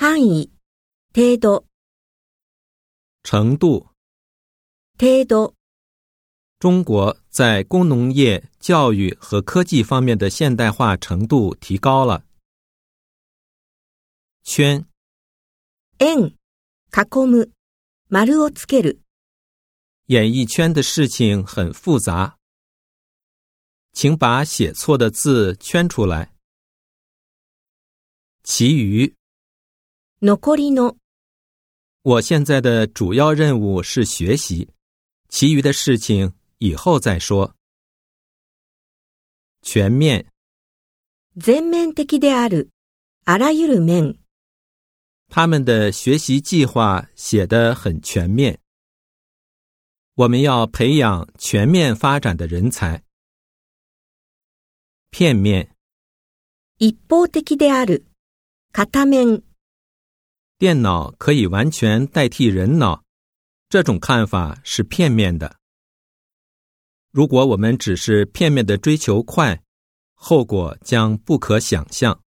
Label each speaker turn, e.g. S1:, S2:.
S1: 範囲、程度、
S2: 程度。
S1: 程度、
S2: 中国在工农业、教育和科技方面的现代化程度提高了。圈。
S1: 円、囲む、丸をつける。
S2: 演艺圈的事情很复杂，请把写错的字圈出来。其余，
S1: 残りの、
S2: 我现在的主要任务是学习，其余的事情以后再说。全面，
S1: 全面的である。あらゆる面。
S2: 他们的学习计划写得很全面。我们要培养全面发展的人才。片面，
S1: 一方的である。片面。
S2: 电脑可以完全代替人脑，这种看法是片面的。如果我们只是片面的追求快，后果将不可想象。